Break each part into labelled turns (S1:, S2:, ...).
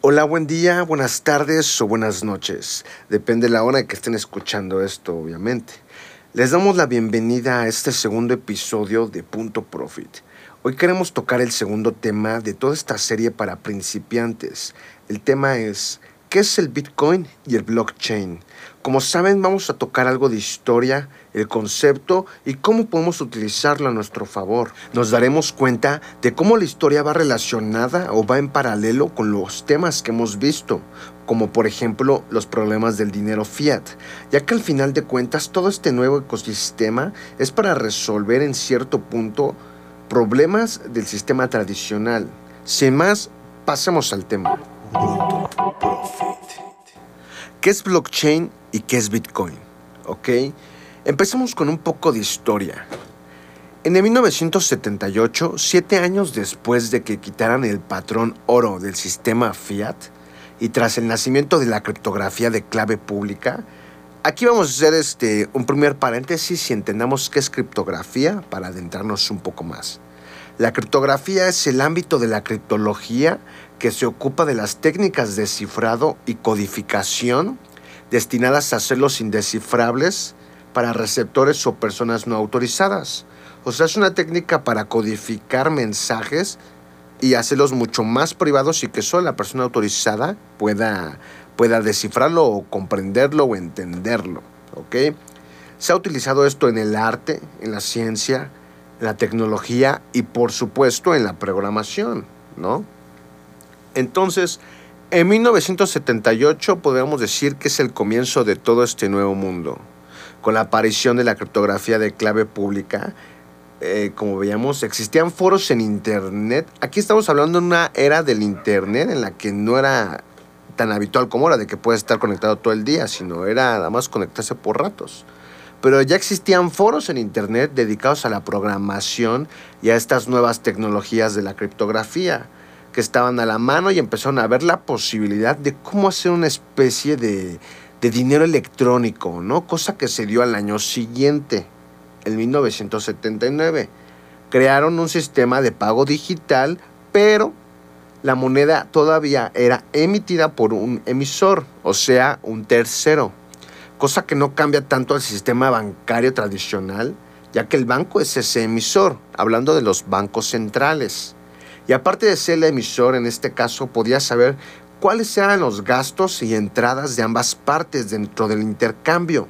S1: Hola, buen día, buenas tardes o buenas noches. Depende de la hora que estén escuchando esto, obviamente. Les damos la bienvenida a este segundo episodio de Punto Profit. Hoy queremos tocar el segundo tema de toda esta serie para principiantes. El tema es ¿qué es el Bitcoin y el blockchain? Como saben, vamos a tocar algo de historia, el concepto y cómo podemos utilizarlo a nuestro favor. Nos daremos cuenta de cómo la historia va relacionada o va en paralelo con los temas que hemos visto, como por ejemplo los problemas del dinero fiat, ya que al final de cuentas todo este nuevo ecosistema es para resolver en cierto punto problemas del sistema tradicional. Sin más, pasemos al tema. ¿Qué es blockchain y qué es Bitcoin? ¿Ok? Empecemos con un poco de historia. En el 1978, siete años después de que quitaran el patrón oro del sistema fiat y tras el nacimiento de la criptografía de clave pública, aquí vamos a hacer este, un primer paréntesis y entendamos qué es criptografía para adentrarnos un poco más. La criptografía es el ámbito de la criptología que se ocupa de las técnicas de cifrado y codificación destinadas a hacerlos indescifrables para receptores o personas no autorizadas. O sea, es una técnica para codificar mensajes y hacerlos mucho más privados y que solo la persona autorizada pueda, pueda descifrarlo o comprenderlo o entenderlo. ¿ok? Se ha utilizado esto en el arte, en la ciencia, en la tecnología y por supuesto en la programación, ¿no? Entonces, en 1978 podríamos decir que es el comienzo de todo este nuevo mundo. Con la aparición de la criptografía de clave pública, eh, como veíamos, existían foros en Internet. Aquí estamos hablando de una era del Internet en la que no era tan habitual como ahora, de que puedes estar conectado todo el día, sino era nada más conectarse por ratos. Pero ya existían foros en Internet dedicados a la programación y a estas nuevas tecnologías de la criptografía que estaban a la mano y empezaron a ver la posibilidad de cómo hacer una especie de, dinero electrónico, ¿no? Cosa que se dio al año siguiente, en 1979. Crearon un sistema de pago digital, pero la moneda todavía era emitida por un emisor, o sea, un tercero. Cosa que no cambia tanto al sistema bancario tradicional, ya que el banco es ese emisor, hablando de los bancos centrales. Y aparte de ser el emisor, en este caso, podía saber cuáles eran los gastos y entradas de ambas partes dentro del intercambio,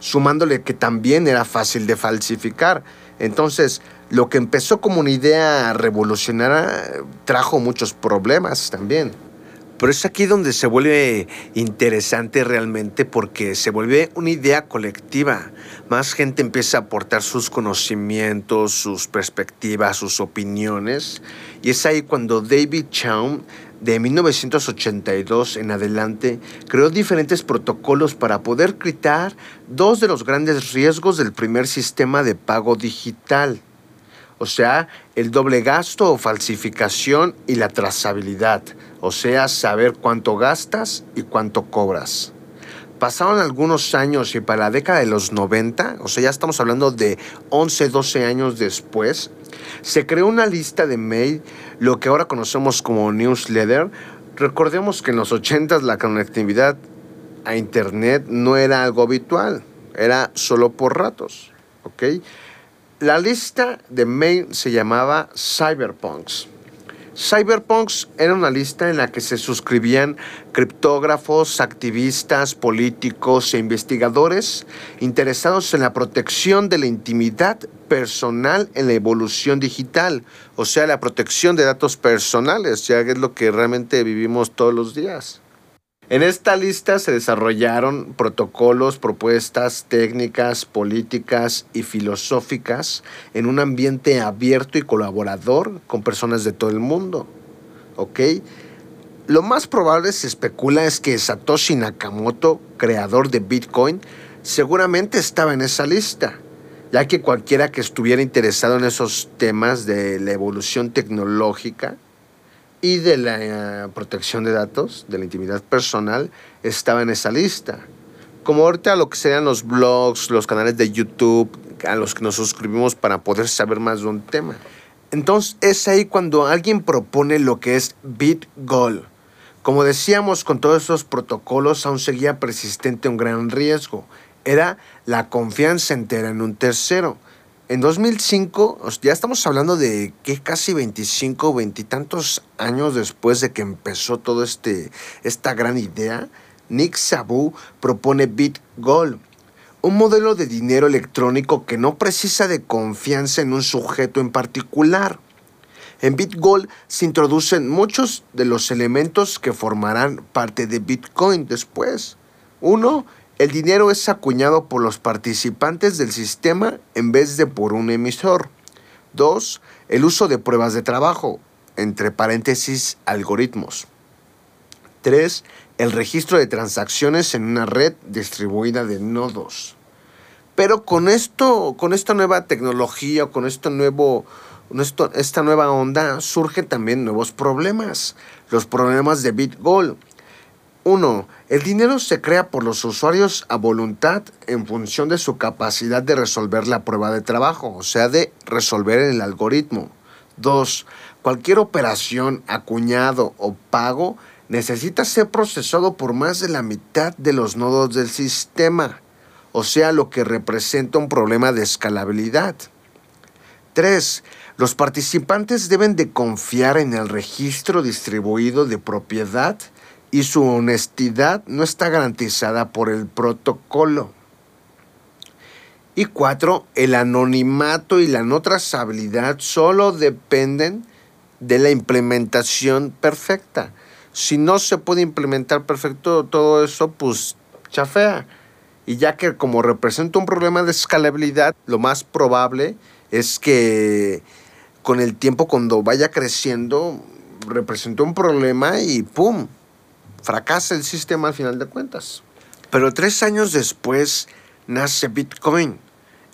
S1: sumándole que también era fácil de falsificar. Entonces, lo que empezó como una idea revolucionaria trajo muchos problemas también. Pero es aquí donde se vuelve interesante realmente porque se vuelve una idea colectiva. Más gente empieza a aportar sus conocimientos, sus perspectivas, sus opiniones. Y es ahí cuando David Chaum, de 1982 en adelante, creó diferentes protocolos para poder quitar dos de los grandes riesgos del primer sistema de pago digital. O sea, el doble gasto o falsificación y la trazabilidad o sea, saber cuánto gastas y cuánto cobras. Pasaron algunos años y para la década de los 90, o sea, ya estamos hablando de 11, 12 años después, se creó una lista de mail, lo que ahora conocemos como newsletter. Recordemos que en los 80 la conectividad a Internet no era algo habitual, era solo por ratos. La lista de mail se llamaba Cyberpunks. Cyberpunks era una lista en la que se suscribían criptógrafos, activistas, políticos e investigadores interesados en la protección de la intimidad personal en la evolución digital, o sea, la protección de datos personales, ya que es lo que realmente vivimos todos los días. En esta lista se desarrollaron protocolos, propuestas, técnicas, políticas y filosóficas en un ambiente abierto y colaborador con personas de todo el mundo. ¿Ok? Lo más probable se especula es que Satoshi Nakamoto, creador de Bitcoin, seguramente estaba en esa lista, ya que cualquiera que estuviera interesado en esos temas de la evolución tecnológica, y de la eh, protección de datos, de la intimidad personal, estaba en esa lista. como ahorita lo que serían los blogs, los canales de YouTube, a los que nos suscribimos para poder saber más de un tema. Entonces es ahí cuando alguien propone lo que es BitGoal. Como decíamos, con todos esos protocolos aún seguía persistente un gran riesgo. Era la confianza entera en un tercero. En 2005, ya estamos hablando de que casi 25, veintitantos años después de que empezó toda este, esta gran idea, Nick Sabu propone BitGoal, un modelo de dinero electrónico que no precisa de confianza en un sujeto en particular. En BitGoal se introducen muchos de los elementos que formarán parte de Bitcoin después. Uno, el dinero es acuñado por los participantes del sistema en vez de por un emisor. 2. El uso de pruebas de trabajo, entre paréntesis, algoritmos. 3. El registro de transacciones en una red distribuida de nodos. Pero con esto, con esta nueva tecnología, con esta nueva onda, surgen también nuevos problemas. Los problemas de BitGold 1. El dinero se crea por los usuarios a voluntad en función de su capacidad de resolver la prueba de trabajo, o sea, de resolver el algoritmo. 2. Cualquier operación, acuñado o pago necesita ser procesado por más de la mitad de los nodos del sistema, o sea, lo que representa un problema de escalabilidad. 3. Los participantes deben de confiar en el registro distribuido de propiedad y su honestidad no está garantizada por el protocolo. Y cuatro, el anonimato y la no trazabilidad solo dependen de la implementación perfecta. Si no se puede implementar perfecto todo eso, pues chafea. Y ya que como representa un problema de escalabilidad, lo más probable es que con el tiempo cuando vaya creciendo, represente un problema y ¡pum! Fracasa el sistema al final de cuentas. Pero tres años después nace Bitcoin.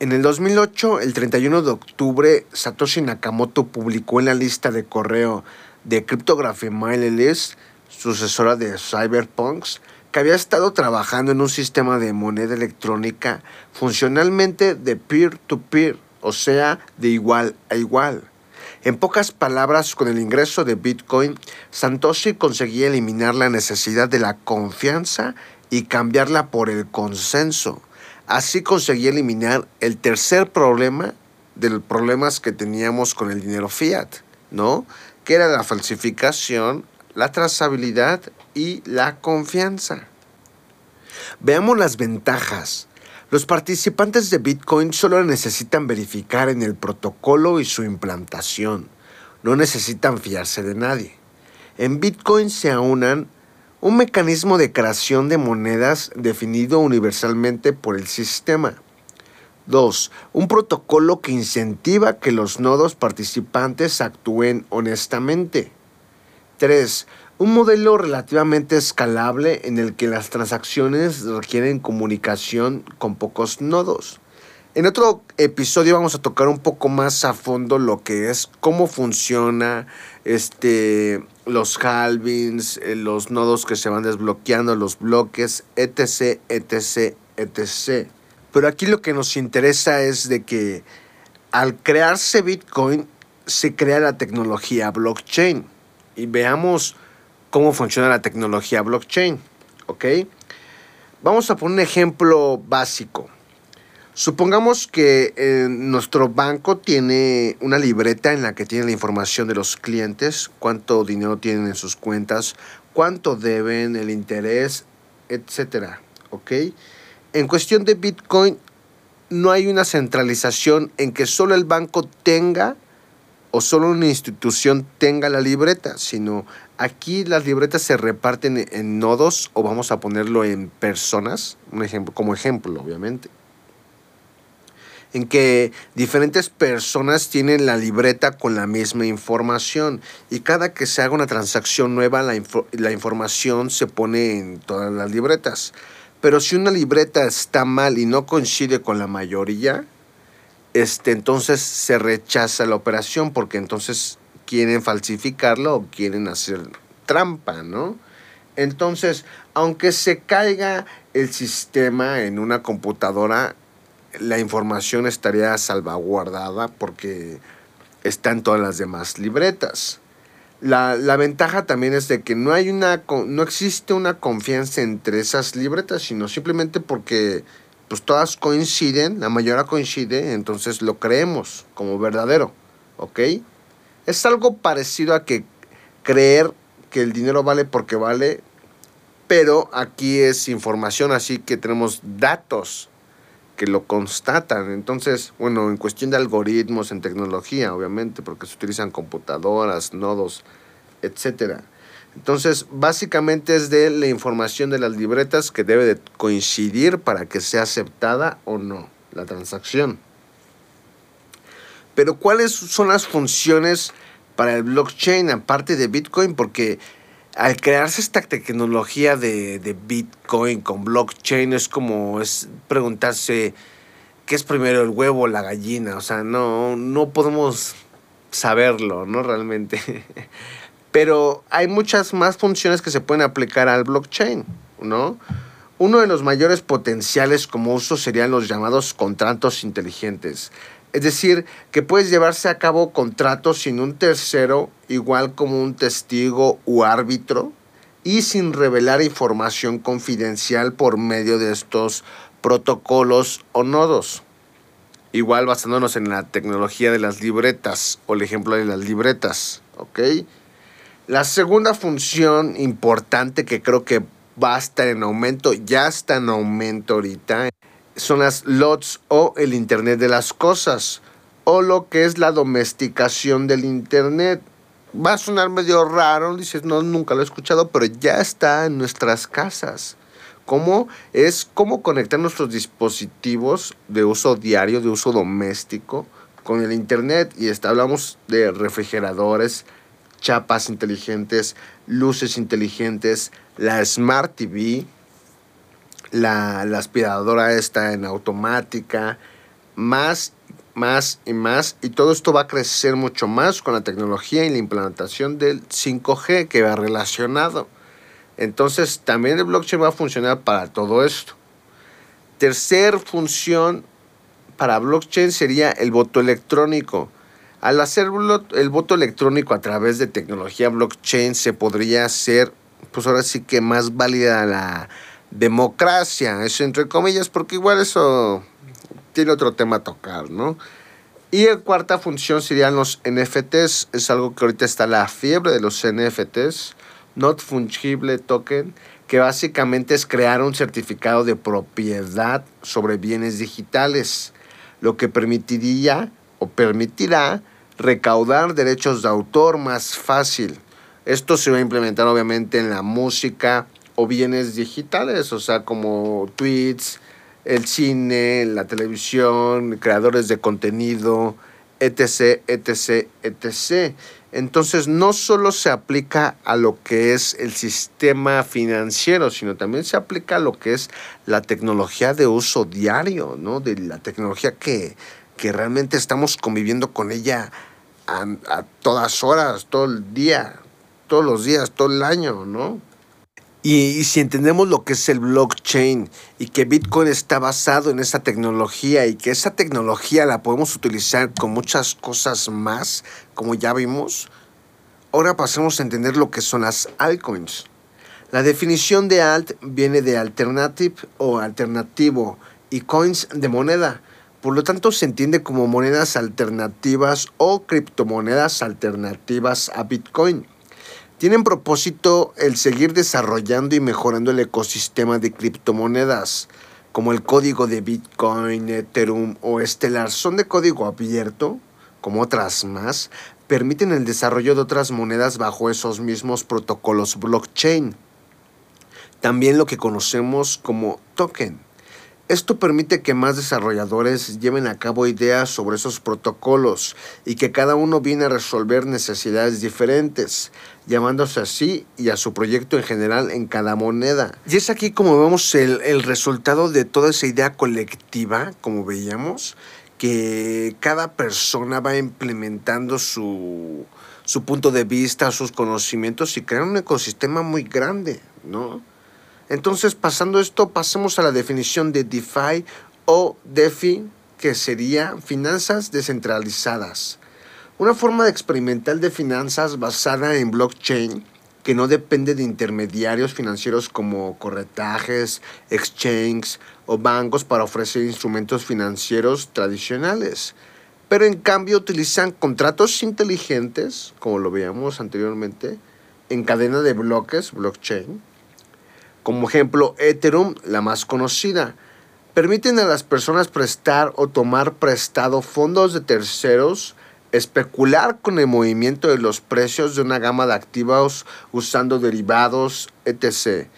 S1: En el 2008, el 31 de octubre, Satoshi Nakamoto publicó en la lista de correo de Cryptography Mailing List, sucesora de Cyberpunks, que había estado trabajando en un sistema de moneda electrónica funcionalmente de peer-to-peer, -peer, o sea, de igual a igual. En pocas palabras, con el ingreso de Bitcoin, Satoshi conseguía eliminar la necesidad de la confianza y cambiarla por el consenso. Así conseguía eliminar el tercer problema de los problemas que teníamos con el dinero fiat, ¿no? Que era la falsificación, la trazabilidad y la confianza. Veamos las ventajas los participantes de Bitcoin solo necesitan verificar en el protocolo y su implantación. No necesitan fiarse de nadie. En Bitcoin se aunan un mecanismo de creación de monedas definido universalmente por el sistema. 2. Un protocolo que incentiva que los nodos participantes actúen honestamente. 3 un modelo relativamente escalable en el que las transacciones requieren comunicación con pocos nodos. En otro episodio vamos a tocar un poco más a fondo lo que es cómo funciona este los halvings, eh, los nodos que se van desbloqueando, los bloques, etc, etc, etc. Pero aquí lo que nos interesa es de que al crearse Bitcoin se crea la tecnología blockchain y veamos cómo funciona la tecnología blockchain. ¿Ok? Vamos a poner un ejemplo básico. Supongamos que eh, nuestro banco tiene una libreta en la que tiene la información de los clientes, cuánto dinero tienen en sus cuentas, cuánto deben, el interés, etcétera. ¿Ok? En cuestión de Bitcoin, no hay una centralización en que solo el banco tenga o solo una institución tenga la libreta, sino aquí las libretas se reparten en nodos o vamos a ponerlo en personas, un ejemplo, como ejemplo, obviamente. En que diferentes personas tienen la libreta con la misma información y cada que se haga una transacción nueva la, la información se pone en todas las libretas. Pero si una libreta está mal y no coincide con la mayoría, este, entonces se rechaza la operación porque entonces quieren falsificarlo o quieren hacer trampa, ¿no? Entonces, aunque se caiga el sistema en una computadora, la información estaría salvaguardada porque está en todas las demás libretas. La, ventaja también es de que no hay una no existe una confianza entre esas libretas, sino simplemente porque pues todas coinciden, la mayoría coincide, entonces lo creemos como verdadero, ¿ok? Es algo parecido a que creer que el dinero vale porque vale, pero aquí es información, así que tenemos datos que lo constatan. Entonces, bueno, en cuestión de algoritmos, en tecnología, obviamente, porque se utilizan computadoras, nodos, etcétera. Entonces, básicamente es de la información de las libretas que debe de coincidir para que sea aceptada o no la transacción. Pero ¿cuáles son las funciones para el blockchain aparte de Bitcoin? Porque al crearse esta tecnología de, de, Bitcoin con blockchain es como es preguntarse qué es primero el huevo o la gallina. O sea, no, no podemos saberlo, ¿no? Realmente. Pero hay muchas más funciones que se pueden aplicar al blockchain, ¿no? Uno de los mayores potenciales como uso serían los llamados contratos inteligentes. Es decir, que puedes llevarse a cabo contratos sin un tercero, igual como un testigo u árbitro, y sin revelar información confidencial por medio de estos protocolos o nodos. Igual basándonos en la tecnología de las libretas o el ejemplo de las libretas, ¿ok? La segunda función importante que creo que va a estar en aumento, ya está en aumento ahorita, son las LOTs o el Internet de las Cosas, o lo que es la domesticación del Internet. Va a sonar medio raro, dices, no, nunca lo he escuchado, pero ya está en nuestras casas. ¿Cómo es cómo conectar nuestros dispositivos de uso diario, de uso doméstico, con el Internet? Y está, hablamos de refrigeradores, chapas inteligentes, luces inteligentes, la Smart TV, la, aspiradora está en automática, más, más y más. Y todo esto va a crecer mucho más con la tecnología y la implantación del 5G que va relacionado. Entonces también el blockchain va a funcionar para todo esto. Tercer función para blockchain sería el voto electrónico. Al hacer el voto electrónico a través de tecnología blockchain se podría hacer, pues ahora sí que más válida la, democracia, eso entre comillas, porque igual eso tiene otro tema a tocar, ¿no? Y la cuarta función serían los NFTs, es algo que ahorita está la fiebre de los NFTs, Not Fungible Token, que básicamente es crear un certificado de propiedad sobre bienes digitales, lo que permitiría o permitirá recaudar derechos de autor más fácil. Esto se va a implementar obviamente en la música, o bienes digitales, o sea, como tweets, el cine, la televisión, creadores de contenido, etc., etc., etc. Entonces, no solo se aplica a lo que es el sistema financiero, sino también se aplica a lo que es la tecnología de uso diario, ¿no? De la tecnología que, que realmente estamos conviviendo con ella a, a todas horas, todo el día, todos los días, todo el año, ¿no? Y, si entendemos lo que es el blockchain y que Bitcoin está basado en esa tecnología y que esa tecnología la podemos utilizar con muchas cosas más, como ya vimos, ahora pasemos a entender lo que son las altcoins. La definición de alt viene de alternative o alternativo y coins de moneda. Por lo tanto, se entiende como monedas alternativas o criptomonedas alternativas a Bitcoin tienen propósito el seguir desarrollando y mejorando el ecosistema de criptomonedas, como el código de Bitcoin, Ethereum o Stellar. Son de código abierto, como otras más, permiten el desarrollo de otras monedas bajo esos mismos protocolos blockchain. También lo que conocemos como token. Esto permite que más desarrolladores lleven a cabo ideas sobre esos protocolos y que cada uno viene a resolver necesidades diferentes, llamándose así y a su proyecto en general en cada moneda. Y es aquí como vemos el, resultado de toda esa idea colectiva, como veíamos, que cada persona va implementando su, su punto de vista, sus conocimientos y crear un ecosistema muy grande, ¿no? Entonces, pasando esto, pasemos a la definición de DeFi o DeFi, que sería finanzas descentralizadas. Una forma experimental de finanzas basada en blockchain que no depende de intermediarios financieros como corretajes, exchanges o bancos para ofrecer instrumentos financieros tradicionales. Pero en cambio utilizan contratos inteligentes, como lo veíamos anteriormente, en cadena de bloques, blockchain. Como ejemplo, Ethereum, la más conocida. Permiten a las personas prestar o tomar prestado fondos de terceros, especular con el movimiento de los precios de una gama de activos usando derivados, etc.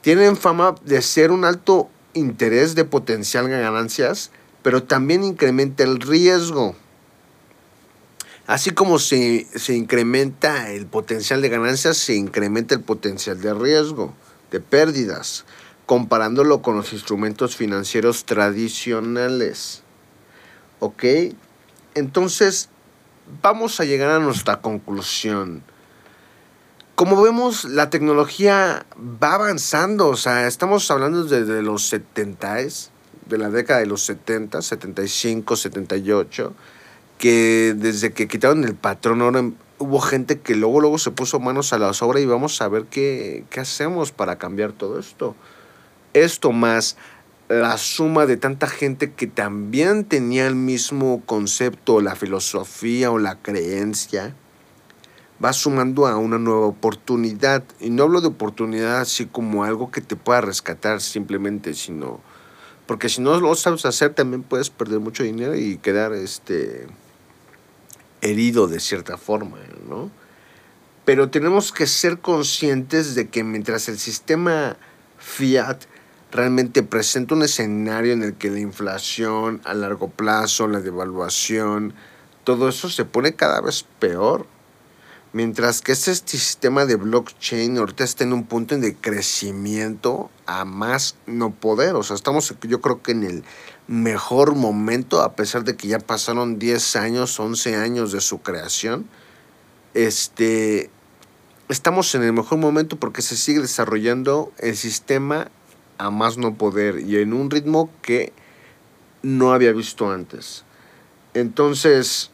S1: Tienen fama de ser un alto interés de potencial ganancias, pero también incrementa el riesgo. Así como se, se, incrementa el potencial de ganancias, se incrementa el potencial de riesgo, de pérdidas, comparándolo con los instrumentos financieros tradicionales. ¿Ok? Entonces, vamos a llegar a nuestra conclusión. Como vemos, la tecnología va avanzando, o sea, estamos hablando desde los 70 de la década de los 70, 75, 78 que desde que quitaron el patrón ahora hubo gente que luego luego se puso manos a la obra y vamos a ver qué, qué hacemos para cambiar todo esto. Esto más la suma de tanta gente que también tenía el mismo concepto, la filosofía o la creencia, va sumando a una nueva oportunidad. Y no hablo de oportunidad así como algo que te pueda rescatar simplemente, sino porque si no lo sabes hacer también puedes perder mucho dinero y quedar este herido de cierta forma, ¿no? Pero tenemos que ser conscientes de que mientras el sistema fiat realmente presenta un escenario en el que la inflación a largo plazo, la devaluación, todo eso se pone cada vez peor. Mientras que este sistema de blockchain ahorita está en un punto de crecimiento a más no poder. O sea, estamos yo creo que en el mejor momento, a pesar de que ya pasaron 10 años, 11 años de su creación. Este, estamos en el mejor momento porque se sigue desarrollando el sistema a más no poder y en un ritmo que no había visto antes. Entonces,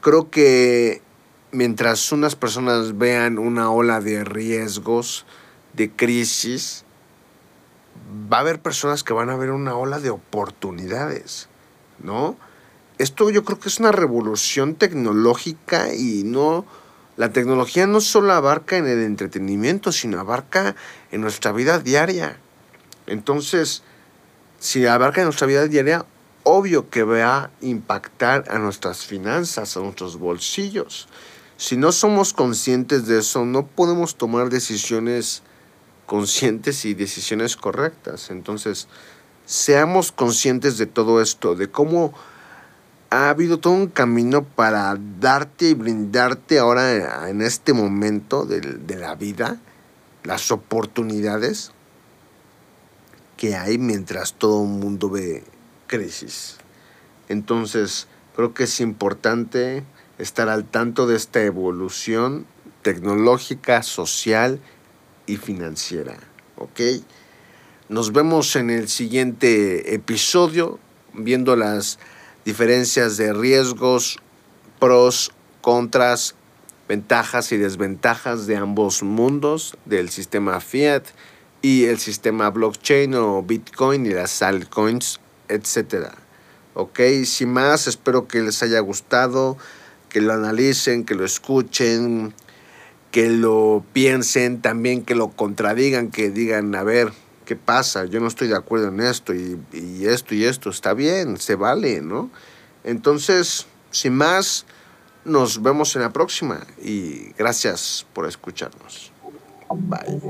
S1: creo que mientras unas personas vean una ola de riesgos, de crisis, va a haber personas que van a ver una ola de oportunidades, ¿no? Esto yo creo que es una revolución tecnológica y no... La tecnología no solo abarca en el entretenimiento, sino abarca en nuestra vida diaria. Entonces, si abarca en nuestra vida diaria, obvio que va a impactar a nuestras finanzas, a nuestros bolsillos. Si no somos conscientes de eso, no podemos tomar decisiones conscientes y decisiones correctas. Entonces, seamos conscientes de todo esto, de cómo ha habido todo un camino para darte y brindarte ahora en este momento de, de la vida las oportunidades que hay mientras todo el mundo ve crisis. Entonces, creo que es importante estar al tanto de esta evolución tecnológica, social y financiera. ¿Ok? Nos vemos en el siguiente episodio viendo las diferencias de riesgos, pros, contras, ventajas y desventajas de ambos mundos, del sistema fiat y el sistema blockchain o Bitcoin y las altcoins, etc. Ok, sin más, espero que les haya gustado, que lo analicen, que lo escuchen, que lo piensen, también que lo contradigan, que digan, a ver, ¿qué pasa? Yo no estoy de acuerdo en esto y, esto y esto, está bien, se vale, ¿no? Entonces, sin más, nos vemos en la próxima y gracias por escucharnos. Bye.